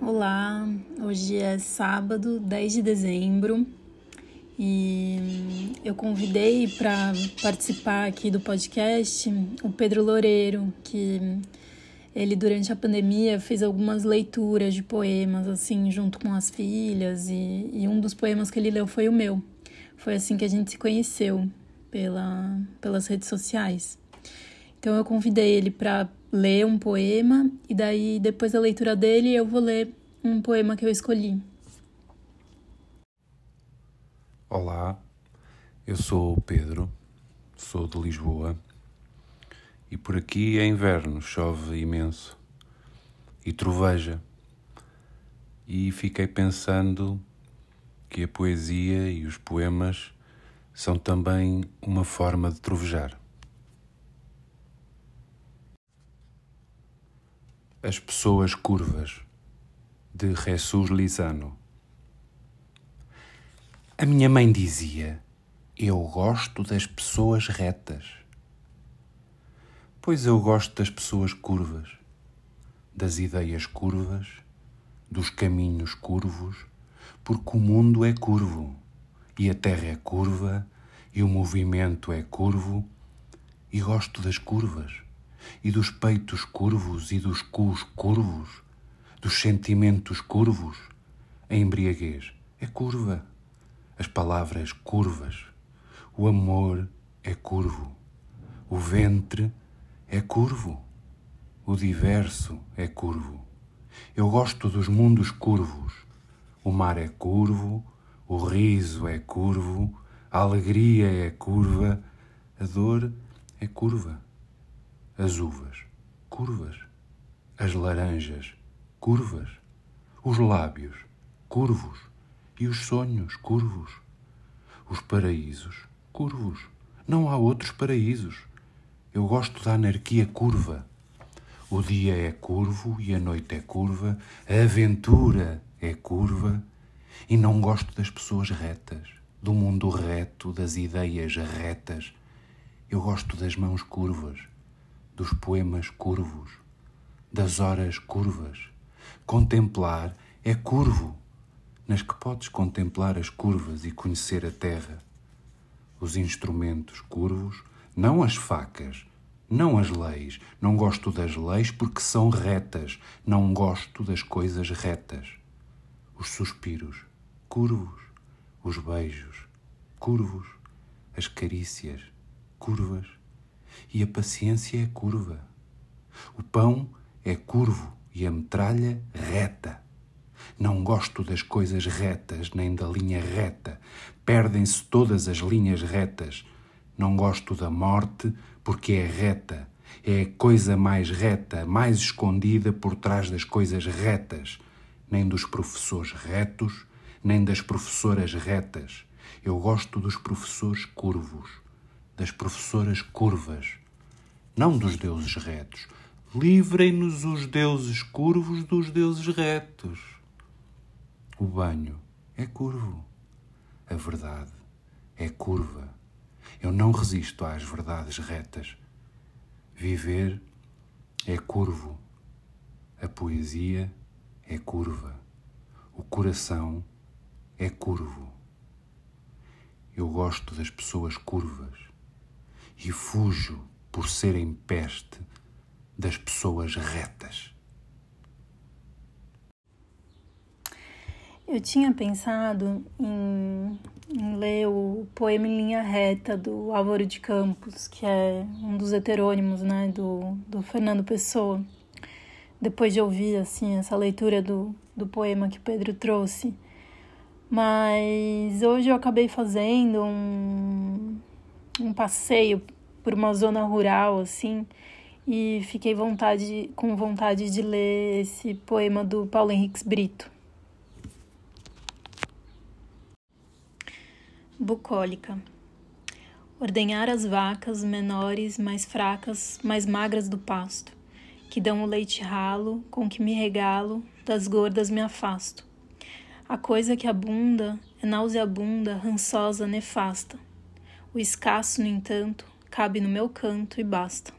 Olá, hoje é sábado, 10 de dezembro, e eu convidei para participar aqui do podcast o Pedro Loureiro, que ele durante a pandemia fez algumas leituras de poemas assim junto com as filhas e, e um dos poemas que ele leu foi o meu. Foi assim que a gente se conheceu pela, pelas redes sociais. Então eu convidei ele para ler um poema e daí depois da leitura dele eu vou ler um poema que eu escolhi. Olá, eu sou o Pedro, sou de Lisboa e por aqui é inverno, chove imenso e troveja. E fiquei pensando que a poesia e os poemas são também uma forma de trovejar. As pessoas curvas, de Jesus Lizano. A minha mãe dizia: Eu gosto das pessoas retas. Pois eu gosto das pessoas curvas, das ideias curvas, dos caminhos curvos, porque o mundo é curvo, e a terra é curva, e o movimento é curvo, e gosto das curvas, e dos peitos curvos e dos cus curvos, dos sentimentos curvos. A embriaguez é curva, as palavras curvas, o amor é curvo, o ventre é curvo, o diverso é curvo. Eu gosto dos mundos curvos. O mar é curvo, o riso é curvo, a alegria é curva, a dor é curva. As uvas, curvas. As laranjas, curvas. Os lábios, curvos. E os sonhos, curvos. Os paraísos, curvos. Não há outros paraísos. Eu gosto da anarquia curva. O dia é curvo e a noite é curva, a aventura é curva, e não gosto das pessoas retas, do mundo reto, das ideias retas. Eu gosto das mãos curvas, dos poemas curvos, das horas curvas. Contemplar é curvo, nas que podes contemplar as curvas e conhecer a terra. Os instrumentos curvos, não as facas, não as leis. Não gosto das leis porque são retas. Não gosto das coisas retas. Os suspiros, curvos. Os beijos, curvos. As carícias, curvas. E a paciência é curva. O pão é curvo e a metralha reta. Não gosto das coisas retas, nem da linha reta. Perdem-se todas as linhas retas. Não gosto da morte porque é reta. É a coisa mais reta, mais escondida por trás das coisas retas. Nem dos professores retos, nem das professoras retas. Eu gosto dos professores curvos, das professoras curvas, não dos deuses retos. Livrem-nos os deuses curvos dos deuses retos. O banho é curvo. A verdade é curva. Eu não resisto às verdades retas. Viver é curvo. A poesia é curva. O coração é curvo. Eu gosto das pessoas curvas e fujo por serem peste das pessoas retas. Eu tinha pensado em, em, ler o poema em linha reta do Álvaro de Campos, que é um dos heterônimos né, do, do Fernando Pessoa. Depois de ouvir assim essa leitura do, do poema que o Pedro trouxe. Mas hoje eu acabei fazendo um, um passeio por uma zona rural, assim, e fiquei vontade, com vontade de ler esse poema do Paulo Henriques Brito. Bucólica. Ordenhar as vacas menores, mais fracas, mais magras do pasto, que dão o leite ralo, com que me regalo, das gordas me afasto. A coisa que abunda é nauseabunda, rançosa, nefasta. O escasso, no entanto, cabe no meu canto e basta.